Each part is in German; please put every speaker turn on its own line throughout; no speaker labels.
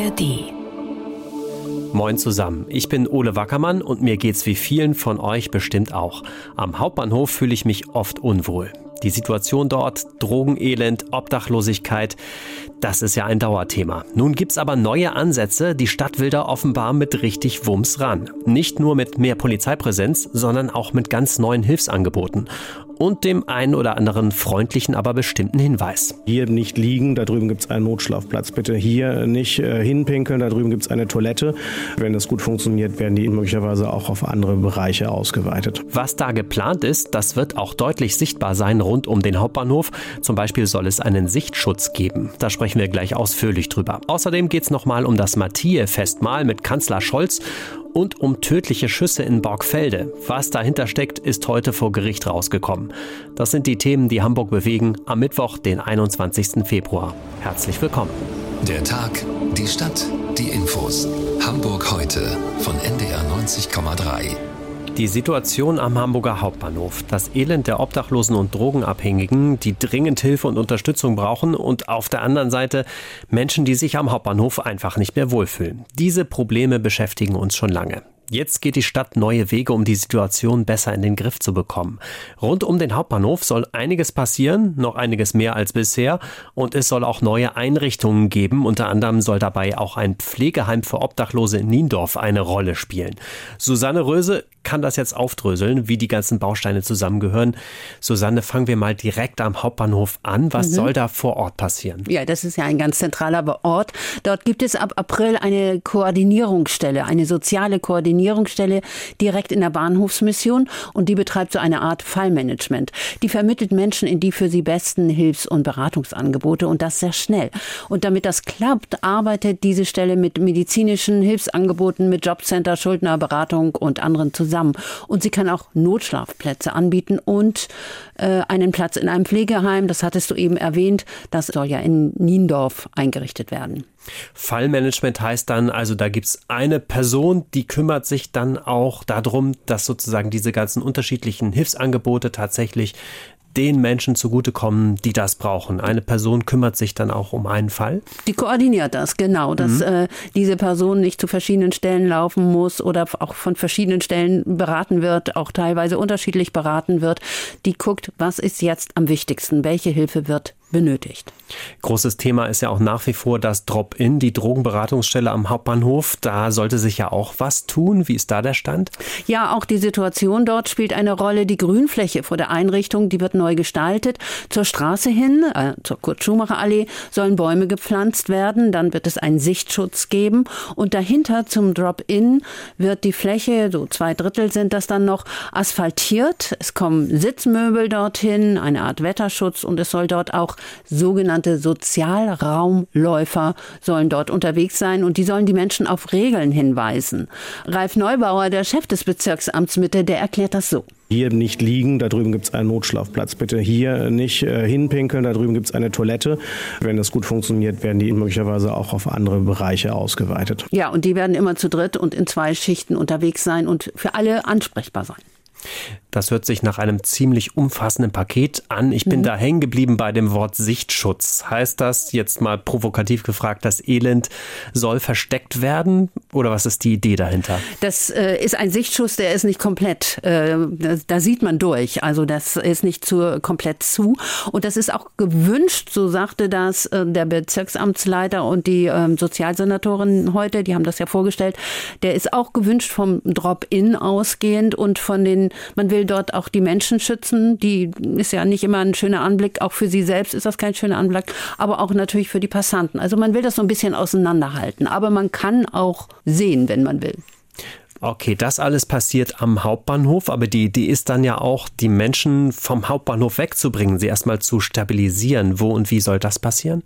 ARD.
Moin zusammen, ich bin Ole Wackermann und mir geht's wie vielen von euch bestimmt auch. Am Hauptbahnhof fühle ich mich oft unwohl. Die Situation dort, Drogenelend, Obdachlosigkeit, das ist ja ein Dauerthema. Nun gibt's aber neue Ansätze, die Stadt will da offenbar mit richtig Wumms ran. Nicht nur mit mehr Polizeipräsenz, sondern auch mit ganz neuen Hilfsangeboten und dem einen oder anderen freundlichen, aber bestimmten Hinweis.
Hier nicht liegen, da drüben gibt es einen Notschlafplatz. Bitte hier nicht äh, hinpinkeln, da drüben gibt es eine Toilette. Wenn das gut funktioniert, werden die möglicherweise auch auf andere Bereiche ausgeweitet.
Was da geplant ist, das wird auch deutlich sichtbar sein rund um den Hauptbahnhof. Zum Beispiel soll es einen Sichtschutz geben. Da sprechen wir gleich ausführlich drüber. Außerdem geht es nochmal um das Mathieu-Festmahl mit Kanzler Scholz und um tödliche Schüsse in Borgfelde. Was dahinter steckt, ist heute vor Gericht rausgekommen. Das sind die Themen, die Hamburg bewegen, am Mittwoch, den 21. Februar. Herzlich willkommen.
Der Tag, die Stadt, die Infos. Hamburg heute von NDR 90,3.
Die Situation am Hamburger Hauptbahnhof, das Elend der Obdachlosen und Drogenabhängigen, die dringend Hilfe und Unterstützung brauchen und auf der anderen Seite Menschen, die sich am Hauptbahnhof einfach nicht mehr wohlfühlen. Diese Probleme beschäftigen uns schon lange. Jetzt geht die Stadt neue Wege, um die Situation besser in den Griff zu bekommen. Rund um den Hauptbahnhof soll einiges passieren, noch einiges mehr als bisher. Und es soll auch neue Einrichtungen geben. Unter anderem soll dabei auch ein Pflegeheim für Obdachlose in Niendorf eine Rolle spielen. Susanne Röse kann das jetzt aufdröseln, wie die ganzen Bausteine zusammengehören. Susanne, fangen wir mal direkt am Hauptbahnhof an. Was mhm. soll da vor Ort passieren?
Ja, das ist ja ein ganz zentraler Ort. Dort gibt es ab April eine Koordinierungsstelle, eine soziale Koordinierungsstelle Koordinierungsstelle direkt in der Bahnhofsmission und die betreibt so eine Art Fallmanagement. Die vermittelt Menschen in die für sie besten Hilfs- und Beratungsangebote und das sehr schnell. Und damit das klappt, arbeitet diese Stelle mit medizinischen Hilfsangeboten, mit Jobcenter, Schuldnerberatung und anderen zusammen. Und sie kann auch Notschlafplätze anbieten und äh, einen Platz in einem Pflegeheim, das hattest du eben erwähnt, das soll ja in Niendorf eingerichtet werden.
Fallmanagement heißt dann, also da gibt es eine Person, die kümmert sich dann auch darum, dass sozusagen diese ganzen unterschiedlichen Hilfsangebote tatsächlich den Menschen zugutekommen, die das brauchen. Eine Person kümmert sich dann auch um einen Fall?
Die koordiniert das, genau, dass mhm. äh, diese Person nicht zu verschiedenen Stellen laufen muss oder auch von verschiedenen Stellen beraten wird, auch teilweise unterschiedlich beraten wird. Die guckt, was ist jetzt am wichtigsten, welche Hilfe wird benötigt.
Großes Thema ist ja auch nach wie vor das Drop-In, die Drogenberatungsstelle am Hauptbahnhof. Da sollte sich ja auch was tun. Wie ist da der Stand?
Ja, auch die Situation dort spielt eine Rolle. Die Grünfläche vor der Einrichtung, die wird neu gestaltet. Zur Straße hin, äh, zur Kurt-Schumacher-Allee, sollen Bäume gepflanzt werden. Dann wird es einen Sichtschutz geben. Und dahinter zum Drop-In wird die Fläche, so zwei Drittel sind das dann noch, asphaltiert. Es kommen Sitzmöbel dorthin, eine Art Wetterschutz und es soll dort auch sogenannte Sozialraumläufer sollen dort unterwegs sein und die sollen die Menschen auf Regeln hinweisen. Ralf Neubauer, der Chef des Bezirksamts Mitte, der erklärt das so.
Hier nicht liegen, da drüben gibt es einen Notschlafplatz. Bitte hier nicht äh, hinpinkeln, da drüben gibt es eine Toilette. Wenn das gut funktioniert, werden die möglicherweise auch auf andere Bereiche ausgeweitet.
Ja, und die werden immer zu dritt und in zwei Schichten unterwegs sein und für alle ansprechbar sein.
Das hört sich nach einem ziemlich umfassenden Paket an. Ich bin mhm. da hängen geblieben bei dem Wort Sichtschutz. Heißt das jetzt mal provokativ gefragt, das Elend soll versteckt werden? Oder was ist die Idee dahinter?
Das äh, ist ein Sichtschutz, der ist nicht komplett, äh, da, da, sieht man durch. Also das ist nicht zu, komplett zu. Und das ist auch gewünscht, so sagte das äh, der Bezirksamtsleiter und die ähm, Sozialsenatorin heute, die haben das ja vorgestellt. Der ist auch gewünscht vom Drop-In ausgehend und von den, man will will dort auch die Menschen schützen. Die ist ja nicht immer ein schöner Anblick. Auch für sie selbst ist das kein schöner Anblick, aber auch natürlich für die Passanten. Also man will das so ein bisschen auseinanderhalten. Aber man kann auch sehen, wenn man will.
Okay, das alles passiert am Hauptbahnhof, aber die Idee ist dann ja auch, die Menschen vom Hauptbahnhof wegzubringen, sie erstmal zu stabilisieren. Wo und wie soll das passieren?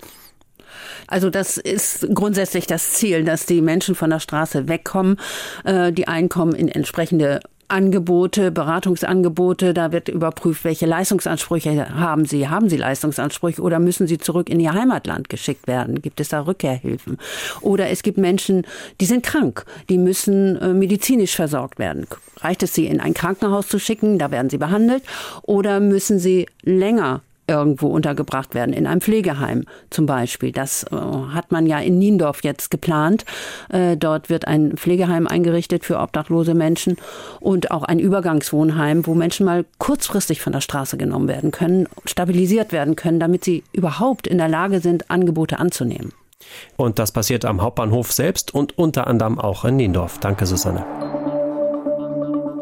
Also das ist grundsätzlich das Ziel, dass die Menschen von der Straße wegkommen, äh, die Einkommen in entsprechende Angebote, Beratungsangebote, da wird überprüft, welche Leistungsansprüche haben Sie. Haben Sie Leistungsansprüche oder müssen Sie zurück in Ihr Heimatland geschickt werden? Gibt es da Rückkehrhilfen? Oder es gibt Menschen, die sind krank, die müssen äh, medizinisch versorgt werden. Reicht es, sie in ein Krankenhaus zu schicken, da werden sie behandelt? Oder müssen sie länger irgendwo untergebracht werden, in einem Pflegeheim zum Beispiel. Das äh, hat man ja in Niendorf jetzt geplant. Äh, dort wird ein Pflegeheim eingerichtet für obdachlose Menschen und auch ein Übergangswohnheim, wo Menschen mal kurzfristig von der Straße genommen werden können, stabilisiert werden können, damit sie überhaupt in der Lage sind, Angebote anzunehmen.
Und das passiert am Hauptbahnhof selbst und unter anderem auch in Niendorf. Danke, Susanne.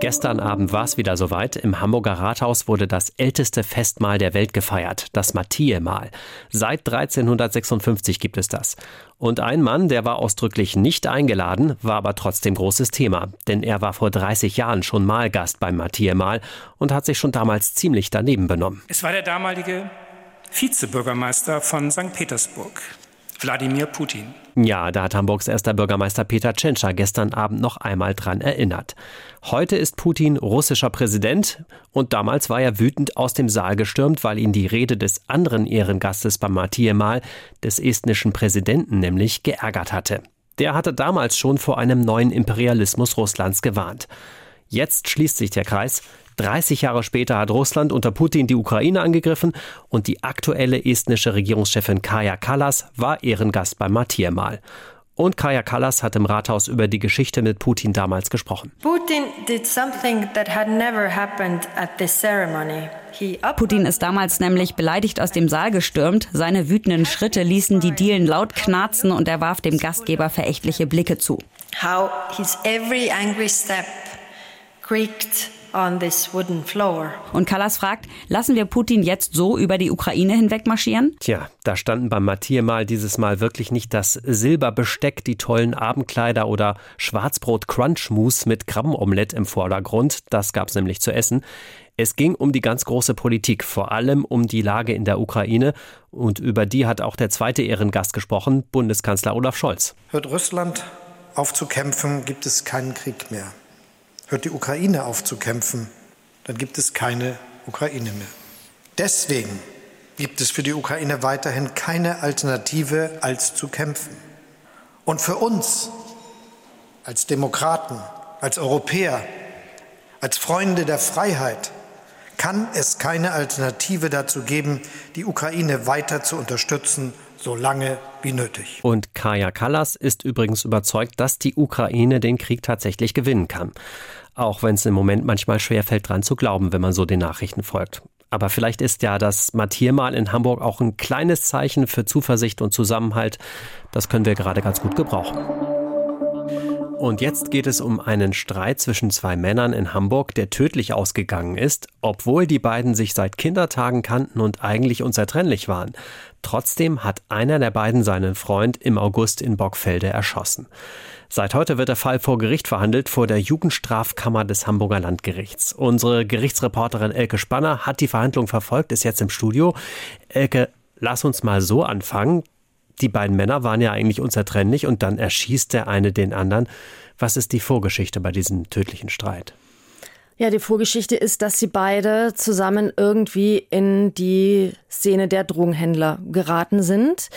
Gestern Abend war es wieder soweit. Im Hamburger Rathaus wurde das älteste Festmahl der Welt gefeiert, das Matthäe-Mahl. Seit 1356 gibt es das. Und ein Mann, der war ausdrücklich nicht eingeladen, war aber trotzdem großes Thema. Denn er war vor 30 Jahren schon Malgast beim Matthäe-Mahl und hat sich schon damals ziemlich daneben benommen.
Es war der damalige Vizebürgermeister von St. Petersburg, Wladimir Putin.
Ja, da hat Hamburgs erster Bürgermeister Peter Tschentscher gestern Abend noch einmal dran erinnert. Heute ist Putin russischer Präsident und damals war er wütend aus dem Saal gestürmt, weil ihn die Rede des anderen Ehrengastes beim Matthäe-Mahl, des estnischen Präsidenten nämlich, geärgert hatte. Der hatte damals schon vor einem neuen Imperialismus Russlands gewarnt. Jetzt schließt sich der Kreis. 30 Jahre später hat Russland unter Putin die Ukraine angegriffen und die aktuelle estnische Regierungschefin Kaja Kallas war Ehrengast beim Matthäe-Mahl. Und Kaja Kallas hat im Rathaus über die Geschichte mit Putin damals gesprochen.
Putin did something that had never happened at this ceremony.
Putin ist damals nämlich beleidigt aus dem Saal gestürmt. Seine wütenden Schritte ließen die Dielen laut knarzen und er warf dem Gastgeber verächtliche Blicke zu.
How his every angry step creaked on this wooden floor.
Und Kallas fragt, lassen wir Putin jetzt so über die Ukraine hinweg marschieren?
Tja, da standen beim Mathieu mal dieses Mal wirklich nicht das Silberbesteck, die tollen Abendkleider oder Schwarzbrot-Crunchmus mit Krabbenomelett im Vordergrund. Das gab's nämlich zu essen. Es ging um die ganz große Politik, vor allem um die Lage in der Ukraine. Und über die hat auch der zweite Ehrengast gesprochen, Bundeskanzler Olaf Scholz.
Hört Russland aufzukämpfen, gibt es keinen Krieg mehr. Hört die Ukraine auf zu kämpfen, dann gibt es keine Ukraine mehr. Deswegen gibt es für die Ukraine weiterhin keine Alternative als zu kämpfen. Und für uns als Demokraten, als Europäer, als Freunde der Freiheit kann es keine Alternative dazu geben, die Ukraine weiter zu unterstützen, so lange wie nötig.
Und Kaja Kallas ist übrigens überzeugt, dass die Ukraine den Krieg tatsächlich gewinnen kann. Auch wenn es im Moment manchmal schwerfällt, dran zu glauben, wenn man so den Nachrichten folgt. Aber vielleicht ist ja das Mattiermal in Hamburg auch ein kleines Zeichen für Zuversicht und Zusammenhalt. Das können wir gerade ganz gut gebrauchen. Und jetzt geht es um einen Streit zwischen zwei Männern in Hamburg, der tödlich ausgegangen ist, obwohl die beiden sich seit Kindertagen kannten und eigentlich unzertrennlich waren. Trotzdem hat einer der beiden seinen Freund im August in Bockfelde erschossen. Seit heute wird der Fall vor Gericht verhandelt, vor der Jugendstrafkammer des Hamburger Landgerichts. Unsere Gerichtsreporterin Elke Spanner hat die Verhandlung verfolgt, ist jetzt im Studio. Elke, lass uns mal so anfangen. Die beiden Männer waren ja eigentlich unzertrennlich und dann erschießt der eine den anderen. Was ist die Vorgeschichte bei diesem tödlichen Streit?
Ja, die Vorgeschichte ist, dass sie beide zusammen irgendwie in die Szene der Drogenhändler geraten sind.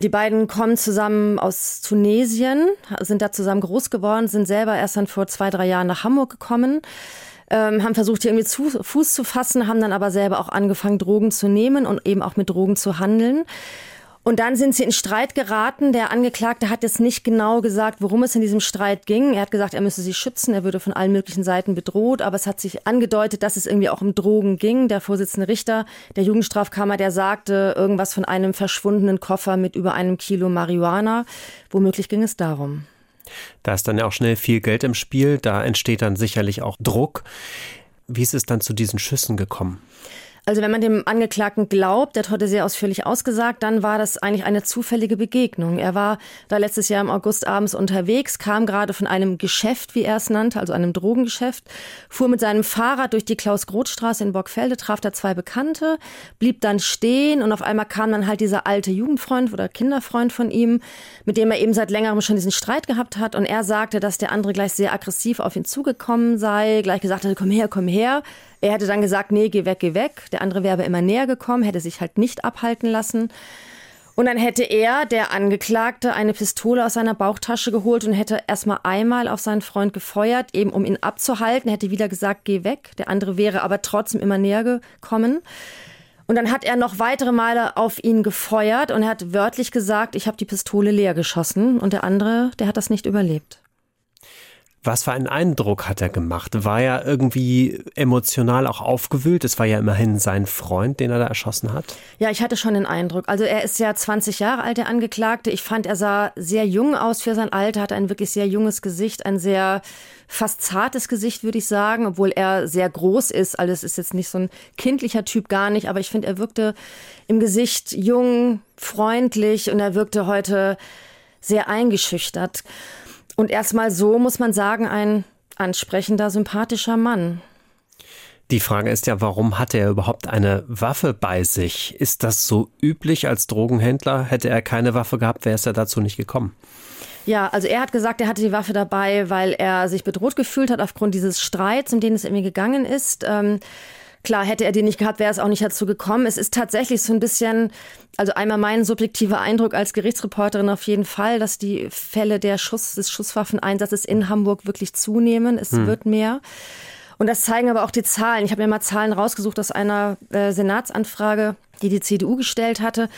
Die beiden kommen zusammen aus Tunesien, sind da zusammen groß geworden, sind selber erst dann vor zwei, drei Jahren nach Hamburg gekommen. Ähm, haben versucht, hier irgendwie zu, Fuß zu fassen, haben dann aber selber auch angefangen, Drogen zu nehmen und eben auch mit Drogen zu handeln. Und dann sind sie in Streit geraten. Der Angeklagte hat jetzt nicht genau gesagt, worum es in diesem Streit ging. Er hat gesagt, er müsse sie schützen, er würde von allen möglichen Seiten bedroht. Aber es hat sich angedeutet, dass es irgendwie auch um Drogen ging. Der Vorsitzende Richter der Jugendstrafkammer, der sagte irgendwas von einem verschwundenen Koffer mit über einem Kilo Marihuana. Womöglich ging es darum.
Da ist dann ja auch schnell viel Geld im Spiel. Da entsteht dann sicherlich auch Druck. Wie ist es dann zu diesen Schüssen gekommen?
Also wenn man dem Angeklagten glaubt, der hat heute sehr ausführlich ausgesagt, dann war das eigentlich eine zufällige Begegnung. Er war da letztes Jahr im August abends unterwegs, kam gerade von einem Geschäft, wie er es nannte, also einem Drogengeschäft, fuhr mit seinem Fahrrad durch die Klaus-Groth-Straße in Bockfelde, traf da zwei Bekannte, blieb dann stehen und auf einmal kam dann halt dieser alte Jugendfreund oder Kinderfreund von ihm, mit dem er eben seit längerem schon diesen Streit gehabt hat und er sagte, dass der andere gleich sehr aggressiv auf ihn zugekommen sei, gleich gesagt hatte, komm her, komm her. Er hätte dann gesagt, nee, geh weg, geh weg. Der andere wäre aber immer näher gekommen, hätte sich halt nicht abhalten lassen. Und dann hätte er, der Angeklagte, eine Pistole aus seiner Bauchtasche geholt und hätte erstmal einmal auf seinen Freund gefeuert, eben um ihn abzuhalten, hätte wieder gesagt, geh weg. Der andere wäre aber trotzdem immer näher gekommen. Und dann hat er noch weitere Male auf ihn gefeuert und er hat wörtlich gesagt, ich habe die Pistole leer geschossen. Und der andere, der hat das nicht überlebt.
Was für einen Eindruck hat er gemacht? War er irgendwie emotional auch aufgewühlt? Es war ja immerhin sein Freund, den er da erschossen hat.
Ja, ich hatte schon den Eindruck. Also er ist ja 20 Jahre alt, der Angeklagte. Ich fand, er sah sehr jung aus für sein Alter, hat ein wirklich sehr junges Gesicht, ein sehr fast zartes Gesicht, würde ich sagen, obwohl er sehr groß ist. Alles ist jetzt nicht so ein kindlicher Typ, gar nicht. Aber ich finde, er wirkte im Gesicht jung, freundlich und er wirkte heute sehr eingeschüchtert. Und erstmal so, muss man sagen, ein ansprechender, sympathischer Mann.
Die Frage ist ja, warum hatte er überhaupt eine Waffe bei sich? Ist das so üblich als Drogenhändler? Hätte er keine Waffe gehabt, wäre es ja dazu nicht gekommen.
Ja, also er hat gesagt, er hatte die Waffe dabei, weil er sich bedroht gefühlt hat aufgrund dieses Streits, um den es irgendwie gegangen ist. Ähm, Klar, hätte er die nicht gehabt, wäre es auch nicht dazu gekommen. Es ist tatsächlich so ein bisschen, also einmal mein subjektiver Eindruck als Gerichtsreporterin auf jeden Fall, dass die Fälle der Schuss, des Schusswaffeneinsatzes in Hamburg wirklich zunehmen. Es hm. wird mehr. Und das zeigen aber auch die Zahlen. Ich habe mir mal Zahlen rausgesucht aus einer äh, Senatsanfrage, die die CDU gestellt hatte.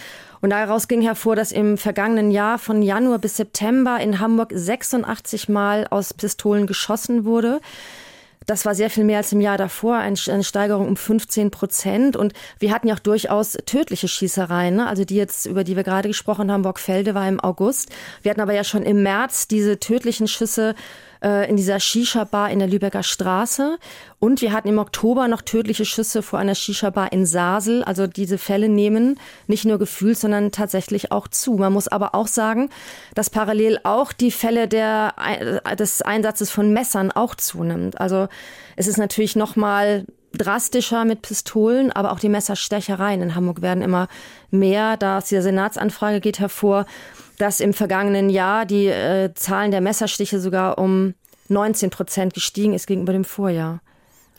Und daraus ging hervor, dass im vergangenen Jahr von Januar bis September in Hamburg 86 Mal aus Pistolen geschossen wurde. Das war sehr viel mehr als im Jahr davor, eine Steigerung um 15 Prozent. Und wir hatten ja auch durchaus tödliche Schießereien, ne? also die jetzt, über die wir gerade gesprochen haben, Bockfelde war im August. Wir hatten aber ja schon im März diese tödlichen Schüsse äh, in dieser Shisha-Bar in der Lübecker Straße. Und wir hatten im Oktober noch tödliche Schüsse vor einer Shisha-Bar in Sasel. Also diese Fälle nehmen nicht nur gefühlt, sondern tatsächlich auch zu. Man muss aber auch sagen, dass parallel auch die Fälle der, des Einsatzes von Messern auch zunimmt. Also es ist natürlich noch mal drastischer mit Pistolen, aber auch die Messerstechereien in Hamburg werden immer mehr. Da aus dieser Senatsanfrage geht hervor, dass im vergangenen Jahr die äh, Zahlen der Messerstiche sogar um 19 Prozent gestiegen ist gegenüber dem Vorjahr.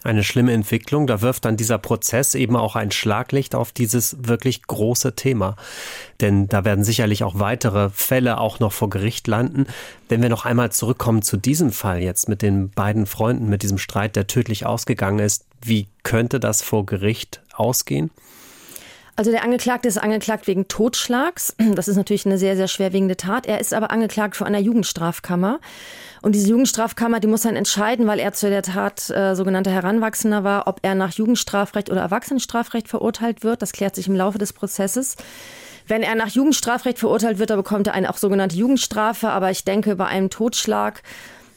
Eine schlimme Entwicklung. Da wirft dann dieser Prozess eben auch ein Schlaglicht auf dieses wirklich große Thema. Denn da werden sicherlich auch weitere Fälle auch noch vor Gericht landen. Wenn wir noch einmal zurückkommen zu diesem Fall jetzt mit den beiden Freunden, mit diesem Streit, der tödlich ausgegangen ist, wie könnte das vor Gericht ausgehen?
Also der Angeklagte ist angeklagt wegen Totschlags. Das ist natürlich eine sehr, sehr schwerwiegende Tat. Er ist aber angeklagt vor einer Jugendstrafkammer. Und diese Jugendstrafkammer, die muss dann entscheiden, weil er zu der Tat äh, sogenannter Heranwachsender war, ob er nach Jugendstrafrecht oder Erwachsenenstrafrecht verurteilt wird. Das klärt sich im Laufe des Prozesses. Wenn er nach Jugendstrafrecht verurteilt wird, dann bekommt er eine auch sogenannte Jugendstrafe. Aber ich denke, bei einem Totschlag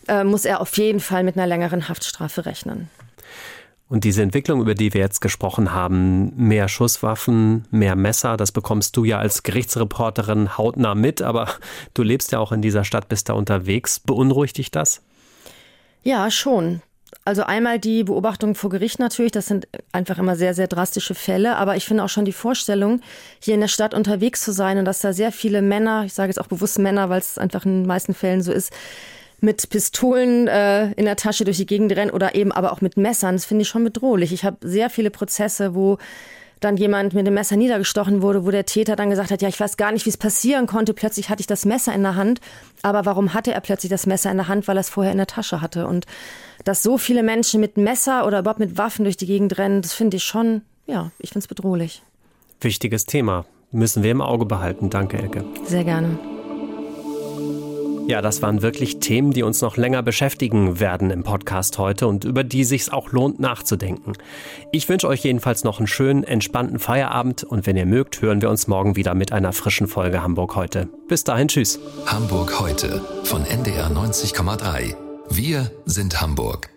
äh, muss er auf jeden Fall mit einer längeren Haftstrafe rechnen.
Und diese Entwicklung, über die wir jetzt gesprochen haben, mehr Schusswaffen, mehr Messer, das bekommst du ja als Gerichtsreporterin hautnah mit, aber du lebst ja auch in dieser Stadt, bist da unterwegs. Beunruhigt dich das?
Ja, schon. Also einmal die Beobachtung vor Gericht natürlich, das sind einfach immer sehr, sehr drastische Fälle, aber ich finde auch schon die Vorstellung, hier in der Stadt unterwegs zu sein und dass da sehr viele Männer, ich sage jetzt auch bewusst Männer, weil es einfach in den meisten Fällen so ist, mit Pistolen äh, in der Tasche durch die Gegend rennen oder eben aber auch mit Messern. Das finde ich schon bedrohlich. Ich habe sehr viele Prozesse, wo dann jemand mit dem Messer niedergestochen wurde, wo der Täter dann gesagt hat, ja, ich weiß gar nicht, wie es passieren konnte. Plötzlich hatte ich das Messer in der Hand. Aber warum hatte er plötzlich das Messer in der Hand? Weil er es vorher in der Tasche hatte. Und dass so viele Menschen mit Messer oder überhaupt mit Waffen durch die Gegend rennen, das finde ich schon, ja, ich finde es bedrohlich.
Wichtiges Thema. Müssen wir im Auge behalten. Danke, Elke.
Sehr gerne.
Ja, das waren wirklich Themen, die uns noch länger beschäftigen werden im Podcast heute und über die sich auch lohnt nachzudenken. Ich wünsche euch jedenfalls noch einen schönen, entspannten Feierabend und wenn ihr mögt, hören wir uns morgen wieder mit einer frischen Folge Hamburg heute. Bis dahin, tschüss.
Hamburg heute von NDR 90,3. Wir sind Hamburg.